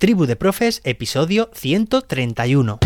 Tribu de Profes, episodio 131.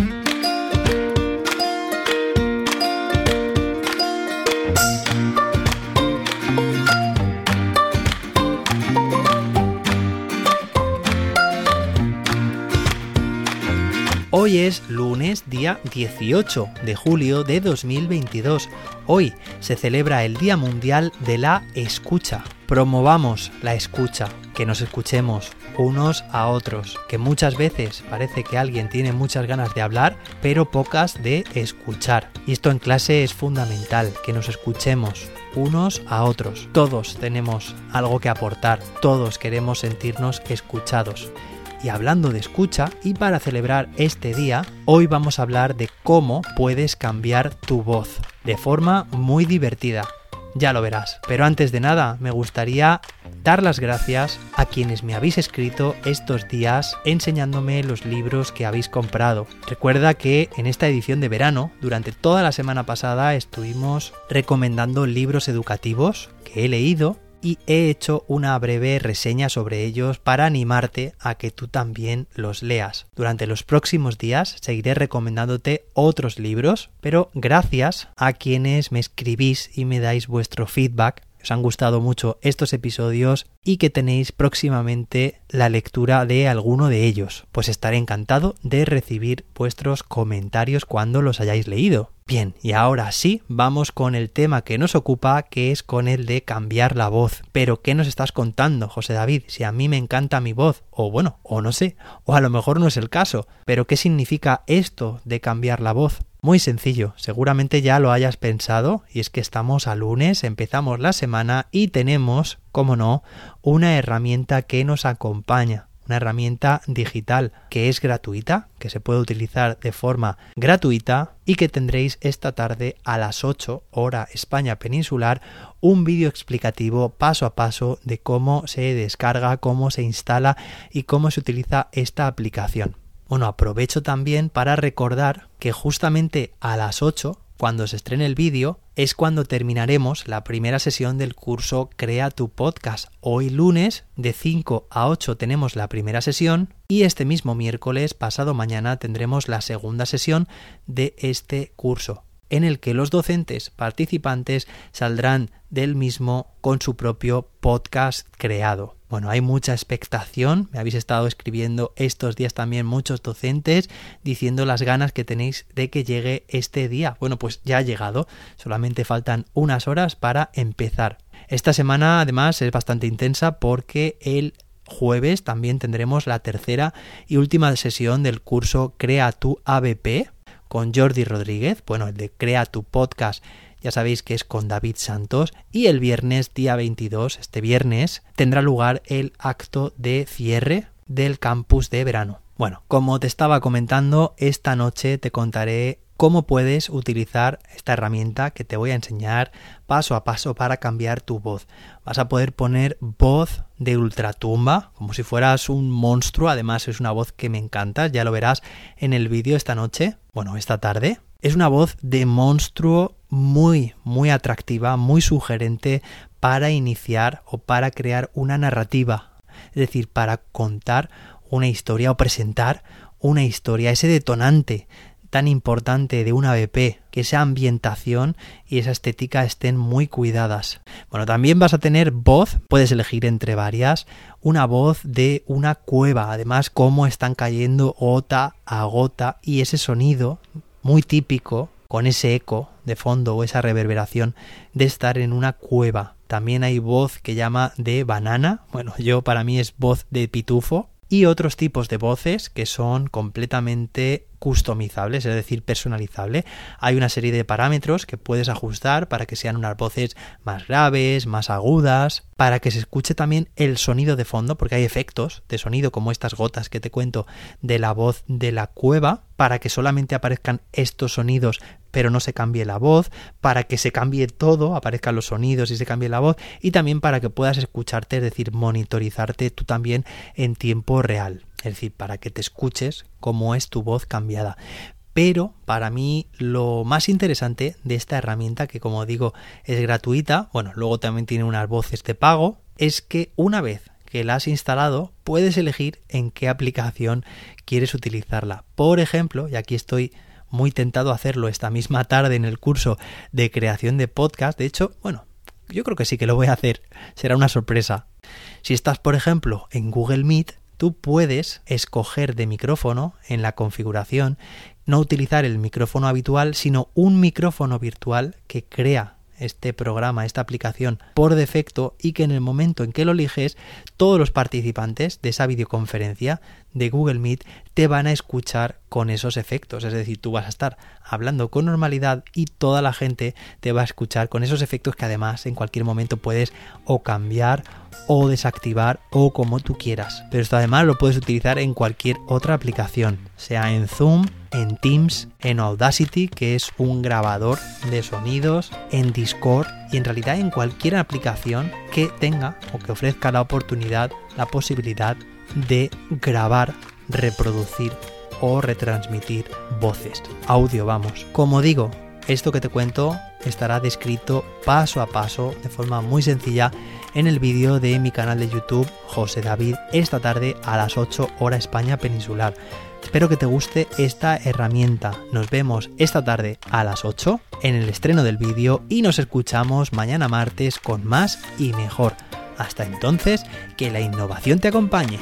Hoy es lunes, día 18 de julio de 2022. Hoy se celebra el Día Mundial de la Escucha. Promovamos la escucha, que nos escuchemos unos a otros, que muchas veces parece que alguien tiene muchas ganas de hablar, pero pocas de escuchar. Y esto en clase es fundamental, que nos escuchemos unos a otros. Todos tenemos algo que aportar, todos queremos sentirnos escuchados. Y hablando de escucha, y para celebrar este día, hoy vamos a hablar de cómo puedes cambiar tu voz de forma muy divertida. Ya lo verás. Pero antes de nada, me gustaría dar las gracias a quienes me habéis escrito estos días enseñándome los libros que habéis comprado. Recuerda que en esta edición de verano, durante toda la semana pasada, estuvimos recomendando libros educativos que he leído y he hecho una breve reseña sobre ellos para animarte a que tú también los leas. Durante los próximos días seguiré recomendándote otros libros, pero gracias a quienes me escribís y me dais vuestro feedback os han gustado mucho estos episodios y que tenéis próximamente la lectura de alguno de ellos, pues estaré encantado de recibir vuestros comentarios cuando los hayáis leído. Bien, y ahora sí, vamos con el tema que nos ocupa, que es con el de cambiar la voz. Pero, ¿qué nos estás contando, José David? Si a mí me encanta mi voz, o bueno, o no sé, o a lo mejor no es el caso, pero ¿qué significa esto de cambiar la voz? Muy sencillo, seguramente ya lo hayas pensado, y es que estamos a lunes, empezamos la semana y tenemos, como no, una herramienta que nos acompaña una herramienta digital que es gratuita, que se puede utilizar de forma gratuita y que tendréis esta tarde a las 8 hora España peninsular un vídeo explicativo paso a paso de cómo se descarga, cómo se instala y cómo se utiliza esta aplicación. Bueno, aprovecho también para recordar que justamente a las 8 cuando se estrene el vídeo, es cuando terminaremos la primera sesión del curso Crea tu podcast. Hoy lunes, de 5 a 8 tenemos la primera sesión y este mismo miércoles, pasado mañana, tendremos la segunda sesión de este curso en el que los docentes participantes saldrán del mismo con su propio podcast creado. Bueno, hay mucha expectación, me habéis estado escribiendo estos días también muchos docentes diciendo las ganas que tenéis de que llegue este día. Bueno, pues ya ha llegado, solamente faltan unas horas para empezar. Esta semana además es bastante intensa porque el jueves también tendremos la tercera y última sesión del curso Crea tu ABP con Jordi Rodríguez, bueno, el de Crea tu podcast ya sabéis que es con David Santos y el viernes día 22, este viernes, tendrá lugar el acto de cierre del campus de verano. Bueno, como te estaba comentando, esta noche te contaré cómo puedes utilizar esta herramienta que te voy a enseñar paso a paso para cambiar tu voz. Vas a poder poner voz de ultratumba, como si fueras un monstruo, además es una voz que me encanta, ya lo verás en el vídeo esta noche, bueno, esta tarde. Es una voz de monstruo muy, muy atractiva, muy sugerente para iniciar o para crear una narrativa, es decir, para contar una historia o presentar una historia, ese detonante tan importante de una BP, que esa ambientación y esa estética estén muy cuidadas. Bueno, también vas a tener voz, puedes elegir entre varias, una voz de una cueva, además cómo están cayendo gota a gota y ese sonido muy típico con ese eco de fondo o esa reverberación de estar en una cueva. También hay voz que llama de banana, bueno, yo para mí es voz de pitufo, y otros tipos de voces que son completamente customizables, es decir, personalizable. Hay una serie de parámetros que puedes ajustar para que sean unas voces más graves, más agudas, para que se escuche también el sonido de fondo, porque hay efectos de sonido como estas gotas que te cuento de la voz de la cueva, para que solamente aparezcan estos sonidos pero no se cambie la voz, para que se cambie todo, aparezcan los sonidos y se cambie la voz, y también para que puedas escucharte, es decir, monitorizarte tú también en tiempo real es decir, para que te escuches cómo es tu voz cambiada. Pero para mí lo más interesante de esta herramienta, que como digo es gratuita, bueno, luego también tiene unas voces de pago, es que una vez que la has instalado, puedes elegir en qué aplicación quieres utilizarla. Por ejemplo, y aquí estoy muy tentado a hacerlo esta misma tarde en el curso de creación de podcast. De hecho, bueno, yo creo que sí que lo voy a hacer. Será una sorpresa. Si estás, por ejemplo, en Google Meet, tú puedes escoger de micrófono en la configuración, no utilizar el micrófono habitual, sino un micrófono virtual que crea este programa, esta aplicación por defecto y que en el momento en que lo eliges, todos los participantes de esa videoconferencia de Google Meet te van a escuchar con esos efectos. Es decir, tú vas a estar hablando con normalidad y toda la gente te va a escuchar con esos efectos que además en cualquier momento puedes o cambiar o desactivar o como tú quieras. Pero esto además lo puedes utilizar en cualquier otra aplicación, sea en Zoom, en Teams, en Audacity, que es un grabador de sonidos, en Discord y en realidad en cualquier aplicación que tenga o que ofrezca la oportunidad, la posibilidad de grabar, reproducir o retransmitir voces, audio vamos. Como digo, esto que te cuento estará descrito paso a paso de forma muy sencilla en el vídeo de mi canal de YouTube José David esta tarde a las 8 hora España peninsular. Espero que te guste esta herramienta. Nos vemos esta tarde a las 8 en el estreno del vídeo y nos escuchamos mañana martes con más y mejor. Hasta entonces, que la innovación te acompañe.